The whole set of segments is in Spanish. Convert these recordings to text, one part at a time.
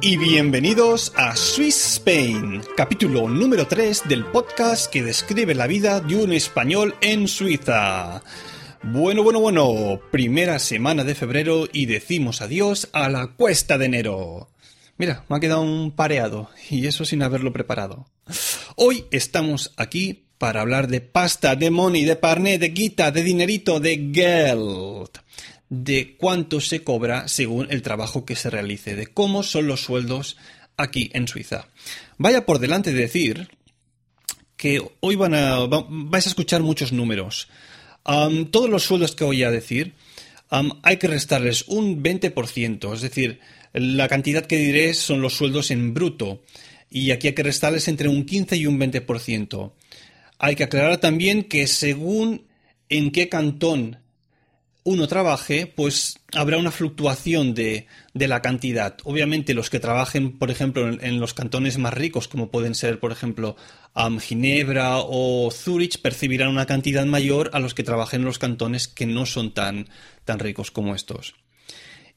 Y bienvenidos a Swiss Spain, capítulo número 3 del podcast que describe la vida de un español en Suiza. Bueno, bueno, bueno, primera semana de febrero y decimos adiós a la cuesta de enero. Mira, me ha quedado un pareado y eso sin haberlo preparado. Hoy estamos aquí para hablar de pasta, de money, de parné, de guita, de dinerito, de geld de cuánto se cobra según el trabajo que se realice, de cómo son los sueldos aquí en Suiza. Vaya por delante de decir que hoy van a, vais a escuchar muchos números. Todos los sueldos que voy a decir hay que restarles un 20%, es decir, la cantidad que diré son los sueldos en bruto y aquí hay que restarles entre un 15 y un 20%. Hay que aclarar también que según en qué cantón uno trabaje, pues habrá una fluctuación de, la cantidad. Obviamente los que trabajen, por ejemplo, en, los cantones más ricos, como pueden ser, por ejemplo, Ginebra o Zurich, percibirán una cantidad mayor a los que trabajen en los cantones que no son tan, tan ricos como estos.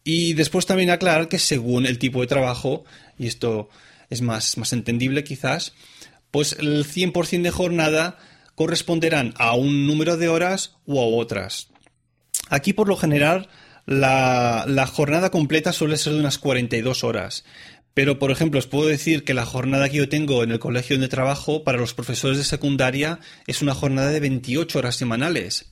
Y después también aclarar que según el tipo de trabajo, y esto es más, más entendible quizás, pues el 100% de jornada corresponderán a un número de horas o a otras. Aquí, por lo general, la, jornada completa suele ser de unas 42 horas. Pero, por ejemplo, os puedo decir que la jornada que yo tengo en el colegio de trabajo para los profesores de secundaria es una jornada de 28 horas semanales.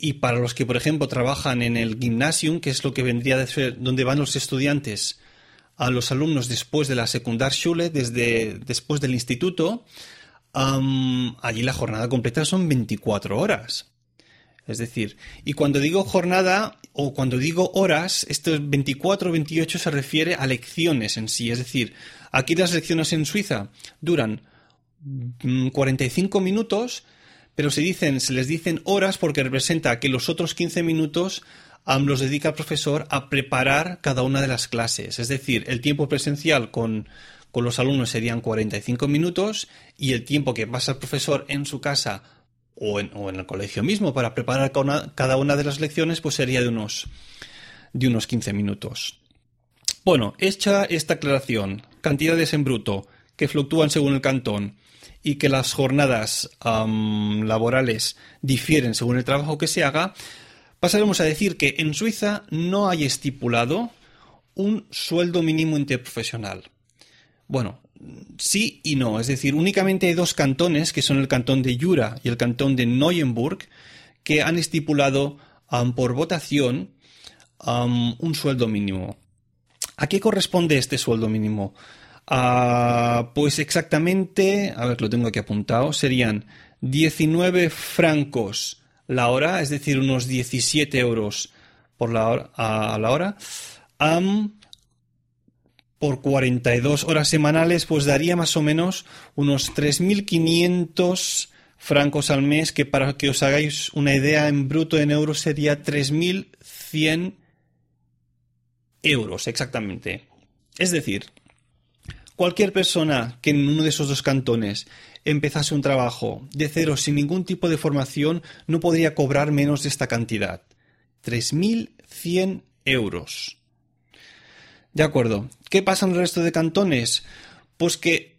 y para los que, por ejemplo, trabajan en el gymnasium, que es lo que vendría de ser donde van los estudiantes a los alumnos después de la Sekundarschule, desde después del instituto, allí la jornada completa son 24 horas. Es decir, y cuando digo jornada o cuando digo horas, esto 24 o 28 se refiere a lecciones en sí. Es decir, aquí las lecciones en Suiza duran 45 mm, minutos, pero se, dicen, se les dicen horas porque representa que los otros 15 minutos los dedica el profesor a preparar cada una de las clases. Es decir, el tiempo presencial con, con los alumnos serían 45 minutos y el tiempo que pasa el profesor en su casa o en, el colegio mismo para preparar cada una de las lecciones, pues sería de unos, de unos 15 minutos. Bueno, hecha esta aclaración, cantidades en bruto que fluctúan según el cantón y que las jornadas laborales difieren según el trabajo que se haga, pasaremos a decir que en Suiza no hay estipulado un sueldo mínimo interprofesional. Bueno, sí y no. Es decir, únicamente hay dos cantones, que son el cantón de Jura y el cantón de Neuenburg, que han estipulado por votación un sueldo mínimo. ¿A qué corresponde este sueldo mínimo? Ah, pues exactamente, a ver, lo tengo aquí apuntado, serían 19 francos la hora, es decir, unos 17 euros por la hora, a, la hora por 42 horas semanales, pues daría más o menos unos 3.500 francos al mes, que para que os hagáis una idea en bruto en euros sería 3.100 euros exactamente. Es decir, cualquier persona que en uno de esos dos cantones empezase un trabajo de cero sin ningún tipo de formación no podría cobrar menos de esta cantidad. 3.100 euros. De acuerdo. ¿Qué pasa en el resto de cantones? Pues que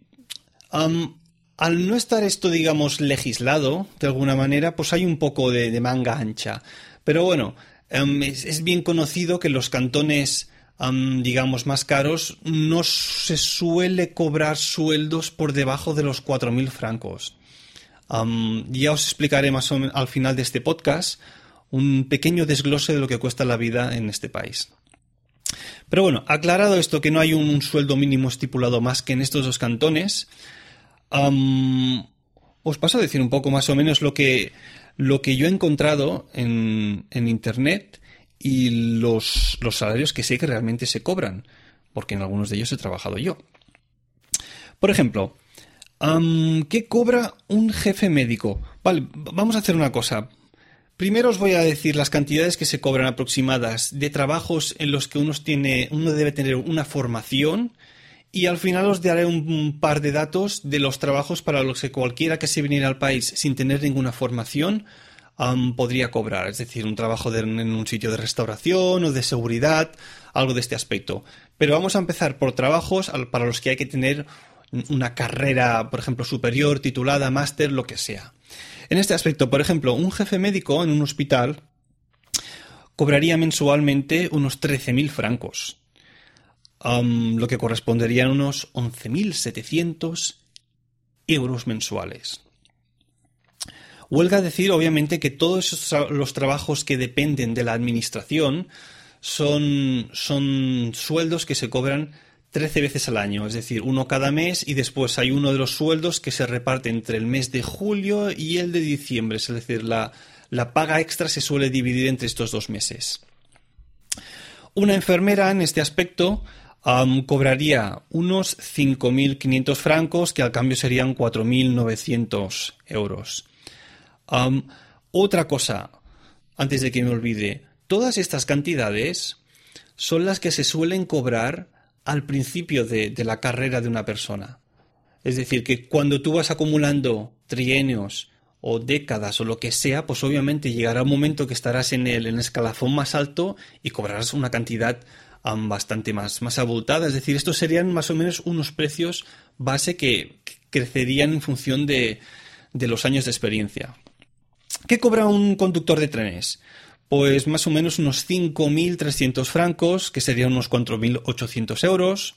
al no estar esto, digamos, legislado, de alguna manera, pues hay un poco de, manga ancha. Pero bueno, es, bien conocido que los cantones, digamos, más caros, no se suele cobrar sueldos por debajo de los 4.000 francos. ya os explicaré más o menos al final de este podcast un pequeño desglose de lo que cuesta la vida en este país. Pero bueno, aclarado esto que no hay un sueldo mínimo estipulado más que en estos dos cantones, os paso a decir un poco más o menos lo que, lo que yo he encontrado en, en Internet y los, los salarios que sé que realmente se cobran, porque en algunos de ellos he trabajado yo. Por ejemplo, ¿qué cobra un jefe médico? Vale, vamos a hacer una cosa. Primero os voy a decir las cantidades que se cobran aproximadas de trabajos en los que uno, tiene, uno debe tener una formación y al final os daré un, par de datos de los trabajos para los que cualquiera que se viniera al país sin tener ninguna formación podría cobrar. Es decir, un trabajo en un sitio de restauración o de seguridad, algo de este aspecto. Pero vamos a empezar por trabajos para los que hay que tener una carrera, por ejemplo, superior, titulada, máster, lo que sea. En este aspecto, por ejemplo, un jefe médico en un hospital cobraría mensualmente unos 13.000 francos, lo que correspondería a unos 11.700 euros mensuales. Huelga decir, obviamente, que todos los trabajos que dependen de la administración son, son sueldos que se cobran 13 veces al año, es decir, uno cada mes y después hay uno de los sueldos que se reparte entre el mes de julio y el de diciembre, es decir, la, paga extra se suele dividir entre estos dos meses. Una enfermera en este aspecto cobraría unos 5.500 francos, que al cambio serían 4.900 euros. otra cosa, antes de que me olvide, todas estas cantidades son las que se suelen cobrar al principio de, la carrera de una persona. Es decir, que cuando tú vas acumulando trienios o décadas o lo que sea, pues obviamente llegará un momento que estarás en el, en escalafón más alto y cobrarás una cantidad bastante más, más abultada. Es decir, estos serían más o menos unos precios base que, crecerían en función de, de los años de experiencia. ¿Qué cobra un conductor de trenes? Pues más o menos unos 5.300 francos, que serían unos 4.800 euros.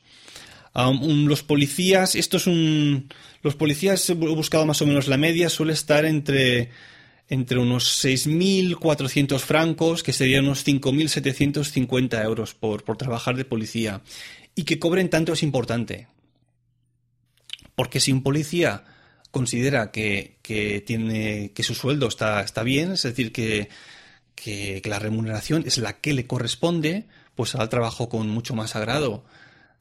los policías, esto es un... Los policías, he buscado más o menos la media, suele estar entre, entre unos 6.400 francos, que serían unos 5.750 euros por, por trabajar de policía. Y que cobren tanto es importante. Porque si un policía considera que, que, tiene, que su sueldo está, está bien, es decir, que que, la remuneración es la que le corresponde, pues al trabajo con mucho más agrado.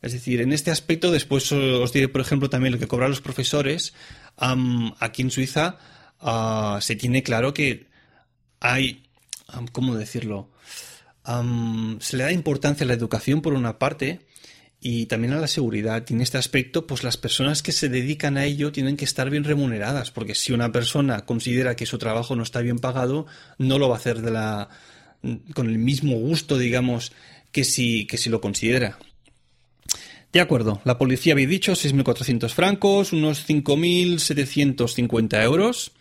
Es decir, en este aspecto, después os diré, por ejemplo, también lo que cobran los profesores. aquí en Suiza ah, se tiene claro que hay, ¿cómo decirlo? se le da importancia a la educación por una parte, y también a la seguridad. Y en este aspecto, pues las personas que se dedican a ello tienen que estar bien remuneradas, porque si una persona considera que su trabajo no está bien pagado, no lo va a hacer de la con el mismo gusto, digamos, que si, que si lo considera. De acuerdo, la policía había dicho 6.400 francos, unos 5.750 euros.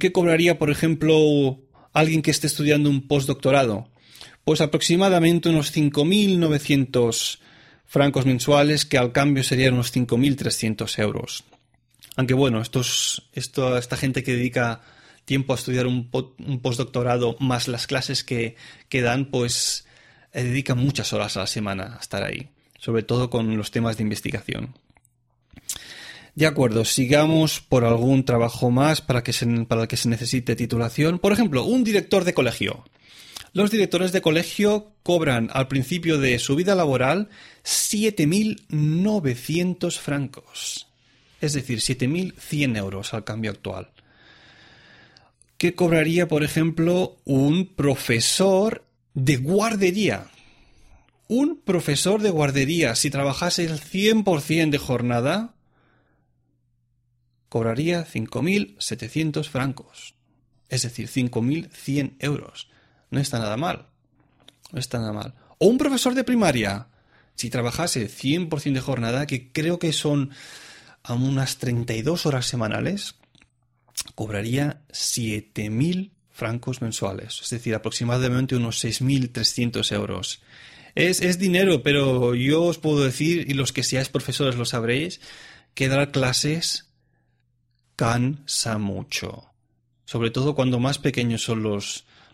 ¿Qué cobraría, por ejemplo, alguien que esté estudiando un postdoctorado? Pues aproximadamente unos 5.900 francos mensuales, que al cambio serían unos 5.300 euros. Aunque bueno, esta gente que dedica tiempo a estudiar un, postdoctorado más las clases que, dan, pues eh, dedican muchas horas a la semana a estar ahí, sobre todo con los temas de investigación. De acuerdo, sigamos por algún trabajo más para, para el que se necesite titulación. Por ejemplo, un director de colegio. Los directores de colegio cobran al principio de su vida laboral 7.900 francos, es decir, 7.100 euros al cambio actual. ¿Qué cobraría, por ejemplo, un profesor de guardería? Un profesor de guardería, si trabajase el 100% de jornada, cobraría 5.700 francos, es decir, 5.100 euros. No está nada mal. No está nada mal. O un profesor de primaria, si trabajase 100% de jornada, que creo que son a unas 32 horas semanales, cobraría 7.000 francos mensuales, es decir, aproximadamente unos 6.300 euros. Es, es, dinero, pero yo os puedo decir, y los que seáis profesores lo sabréis, que dar clases cansa mucho. Sobre todo cuando más pequeños son los,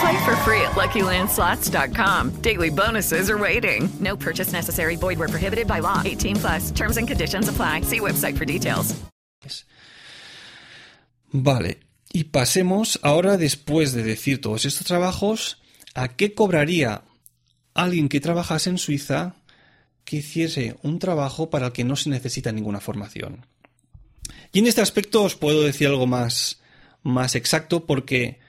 Play for free at LuckyLandSlots.com. Daily bonuses are waiting. No purchase necessary. Void where prohibited by law. 18 plus. Terms and conditions apply. See website for details. Vale, y pasemos ahora, después de decir todos estos trabajos, a qué cobraría alguien que trabajase en Suiza que hiciese un trabajo para el que no se necesita ninguna formación. Y en este aspecto os puedo decir algo más, más exacto porque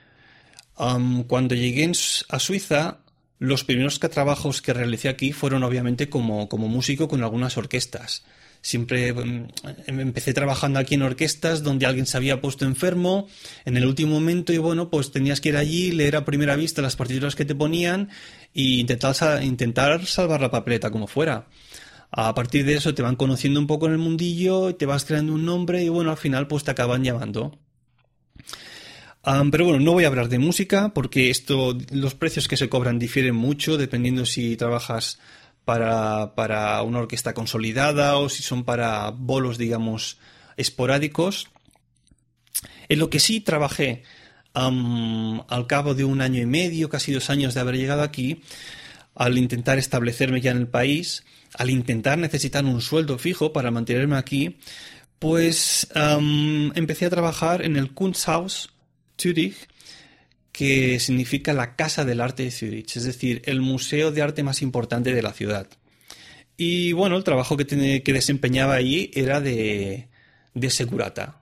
cuando llegué a Suiza, los primeros trabajos que realicé aquí fueron obviamente como, músico con algunas orquestas. Siempre mm, empecé trabajando aquí en orquestas donde alguien se había puesto enfermo en el último momento y bueno, pues tenías que ir allí, leer a primera vista las partituras que te ponían e intentar, intentar salvar la papeleta como fuera. A partir de eso te van conociendo un poco en el mundillo, te vas creando un nombre y bueno, al final pues te acaban llamando. Pero bueno, no voy a hablar de música porque esto, los precios que se cobran difieren mucho dependiendo si trabajas para, una orquesta consolidada o si son para bolos, digamos, esporádicos. En lo que sí trabajé al cabo de un año y medio, casi dos años de haber llegado aquí, al intentar establecerme ya en el país, al intentar necesitar un sueldo fijo para mantenerme aquí, pues empecé a trabajar en el Kunsthaus Zürich que significa la Casa del Arte de Zurich, es decir, el museo de arte más importante de la ciudad. Y bueno, el trabajo que, que desempeñaba allí era de, de segurata.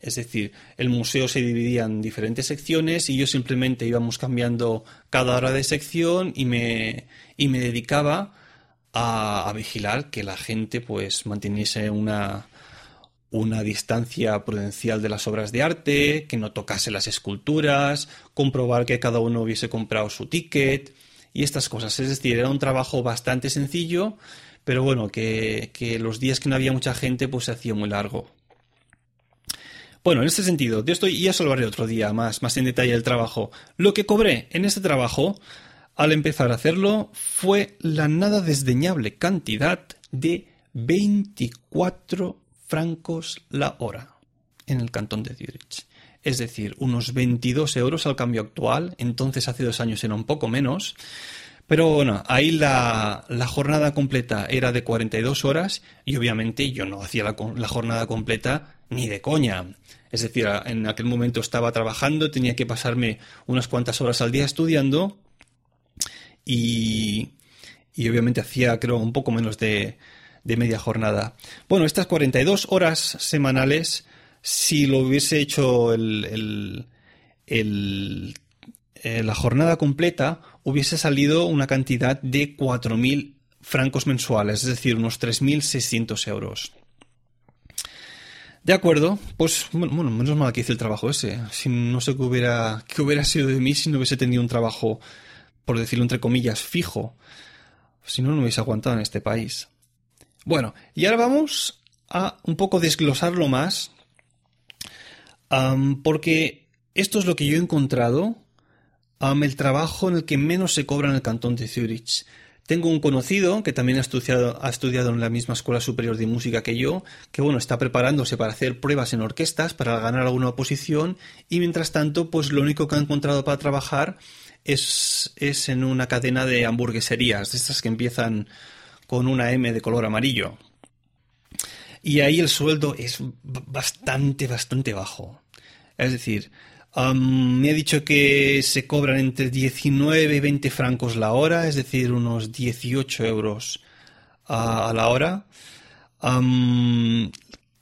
Es decir, el museo se dividía en diferentes secciones y yo simplemente íbamos cambiando cada hora de sección y me, y me dedicaba a, a vigilar que la gente pues manteniese una, una distancia prudencial de las obras de arte, que no tocase las esculturas, comprobar que cada uno hubiese comprado su ticket y estas cosas. Es decir, era un trabajo bastante sencillo, pero bueno, que, los días que no había mucha gente pues se hacía muy largo. Bueno, en este sentido, de esto ya os hablaré otro día más, más en detalle del trabajo. Lo que cobré en este trabajo, al empezar a hacerlo, fue la nada desdeñable cantidad de 24 francos la hora en el cantón de Zurich. Es decir, unos 22 euros al cambio actual, entonces hace dos años era un poco menos. Pero bueno, ahí la, jornada completa era de 42 horas y obviamente yo no hacía la, la, jornada completa ni de coña. Es decir, en aquel momento estaba trabajando, tenía que pasarme unas cuantas horas al día estudiando y, y obviamente hacía creo un poco menos de, de media jornada. Bueno, estas 42 horas semanales, si lo hubiese hecho eh, la jornada completa, hubiese salido una cantidad de 4.000 francos mensuales, es decir, unos 3.600 euros. De acuerdo, pues bueno, menos mal que hice el trabajo ese. Si no sé qué hubiera, qué hubiera sido de mí si no hubiese tenido un trabajo, por decirlo entre comillas, fijo. Si no, no hubiese aguantado en este país. Bueno, y ahora vamos a un poco desglosarlo más, porque esto es lo que yo he encontrado, el trabajo en el que menos se cobra en el cantón de Zurich. Tengo un conocido que también ha estudiado, ha estudiado en la misma escuela superior de música que yo, que bueno, está preparándose para hacer pruebas en orquestas, para ganar alguna posición, y mientras tanto, pues lo único que ha encontrado para trabajar es, es en una cadena de hamburgueserías, de estas que empiezan con una M de color amarillo. Y ahí el sueldo es bastante, bastante bajo. Es decir, me ha dicho que se cobran entre 19 y 20 francos la hora, es decir, unos 18 euros a, la hora.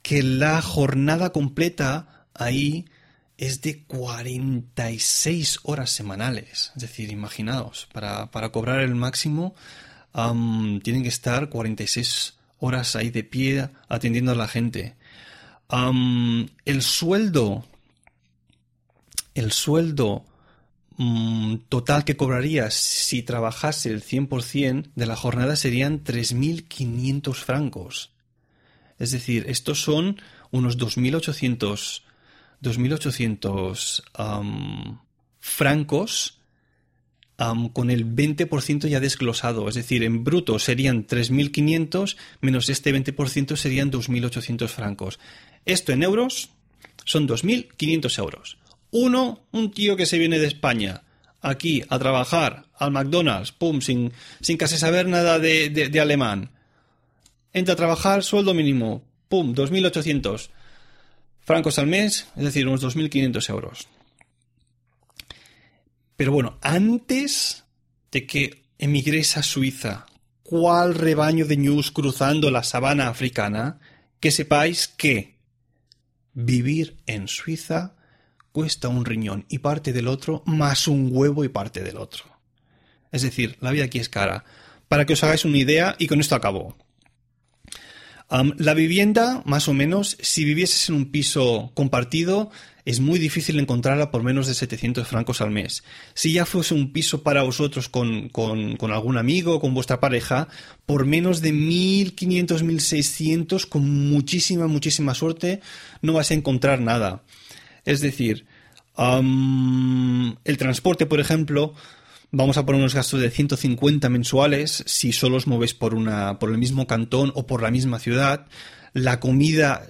que la jornada completa ahí es de 46 horas semanales. Es decir, imaginaos, para, para cobrar el máximo tienen que estar 46 horas ahí de pie atendiendo a la gente. el sueldo, el sueldo mm, total que cobrarías si trabajase el 100% de la jornada serían 3.500 francos. Es decir, estos son unos 2.800 2.800 francos con el 20% ya desglosado. Es decir, en bruto serían 3.500 menos este 20% serían 2.800 francos. Esto en euros son 2.500 euros. Uno, un tío que se viene de España aquí a trabajar al McDonald's, pum, sin, casi saber nada de, de alemán. Entra a trabajar, sueldo mínimo, pum, 2.800 francos al mes, es decir, unos 2.500 euros. Pero bueno, antes de que emigres a Suiza, cuál rebaño de news cruzando la sabana africana, que sepáis que vivir en Suiza cuesta un riñón y parte del otro, más un huevo y parte del otro. Es decir, la vida aquí es cara. Para que os hagáis una idea, y con esto acabo la vivienda, más o menos, si vivieses en un piso compartido, es muy difícil encontrarla por menos de 700 francos al mes. Si ya fuese un piso para vosotros con, con, algún amigo, con vuestra pareja, por menos de 1500, 1600, con muchísima, muchísima suerte, no vas a encontrar nada. Es decir, el transporte, por ejemplo, vamos a poner unos gastos de 150 mensuales si solo os movéis por, una, por el mismo cantón o por la misma ciudad. La comida,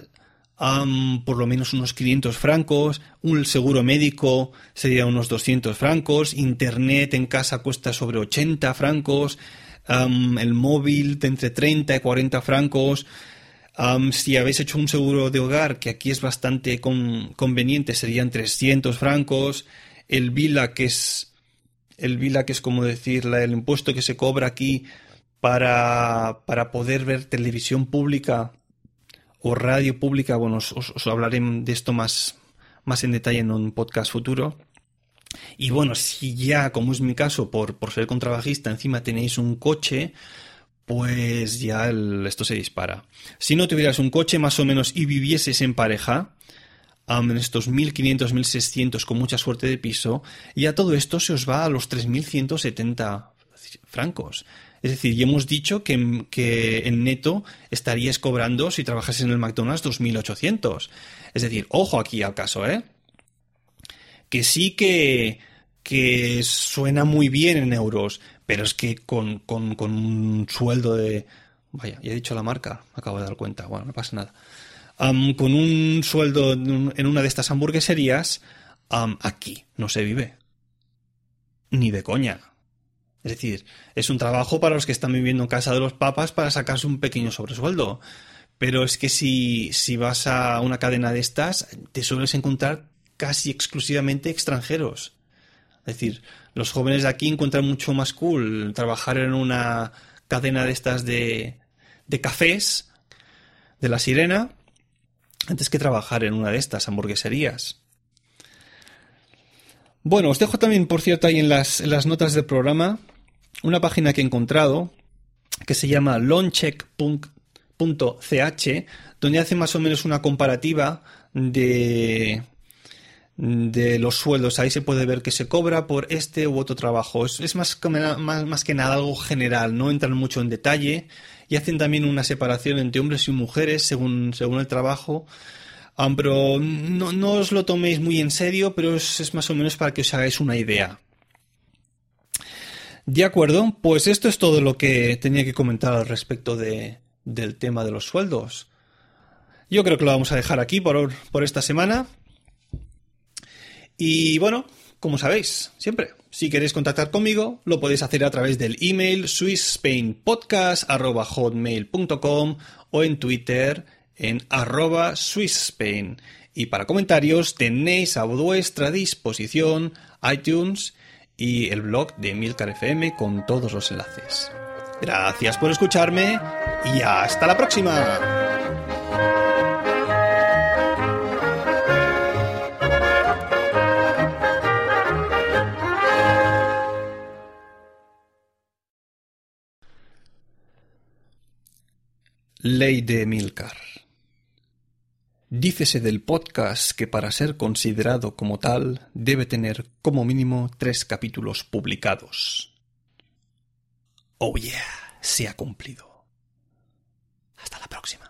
por lo menos unos 500 francos. Un seguro médico sería unos 200 francos. Internet en casa cuesta sobre 80 francos. el móvil entre 30 y 40 francos. si habéis hecho un seguro de hogar, que aquí es bastante conveniente, serían 300 francos. El Vila, que es el VILA, que es como decir el impuesto que se cobra aquí para, para poder ver televisión pública o radio pública, bueno, os, hablaré de esto más, más en detalle en un podcast futuro. Y bueno, si ya, como es mi caso, por, por ser contrabajista, encima tenéis un coche, pues ya esto se dispara. Si no tuvieras un coche más o menos y vivieses en pareja, en estos 1500, 1600 con mucha suerte de piso, y a todo esto se os va a los 3170 francos. Es decir, ya hemos dicho que, que en neto estarías cobrando, si trabajas en el McDonald's, 2800. Es decir, ojo aquí al caso, ¿eh? Que sí que, que suena muy bien en euros, pero es que con, con, con un sueldo de... Vaya, ya he dicho la marca, me acabo de dar cuenta, bueno, no pasa nada con un sueldo en una de estas hamburgueserías, aquí no se vive. Ni de coña. Es decir, es un trabajo para los que están viviendo en casa de los papas para sacarse un pequeño sobresueldo. Pero es que si, si vas a una cadena de estas, te sueles encontrar casi exclusivamente extranjeros. Es decir, los jóvenes de aquí encuentran mucho más cool trabajar en una cadena de estas de, de cafés, de la sirena, antes que trabajar en una de estas hamburgueserías. Bueno, os dejo también, por cierto, ahí en las, notas del programa una página que he encontrado que se llama loancheck.ch, donde hace más o menos una comparativa de, de los sueldos. Ahí se puede ver que se cobra por este u otro trabajo. Es, más, más, más, que nada algo general, no entran mucho en detalle y hacen también una separación entre hombres y mujeres según, según el trabajo. pero no, os lo toméis muy en serio, pero es, más o menos para que os hagáis una idea. De acuerdo, pues esto es todo lo que tenía que comentar al respecto de, del tema de los sueldos. Yo creo que lo vamos a dejar aquí por, por esta semana. Y bueno, como sabéis, siempre, si queréis contactar conmigo, lo podéis hacer a través del email swissspainpodcast.hotmail.com o en Twitter en arroba. Y para comentarios tenéis a vuestra disposición iTunes y el blog de Milcar FM con todos los enlaces. Gracias por escucharme y hasta la próxima. Ley de Milcar. Dícese del podcast que para ser considerado como tal debe tener como mínimo tres capítulos publicados. Oh yeah, se ha cumplido. Hasta la próxima.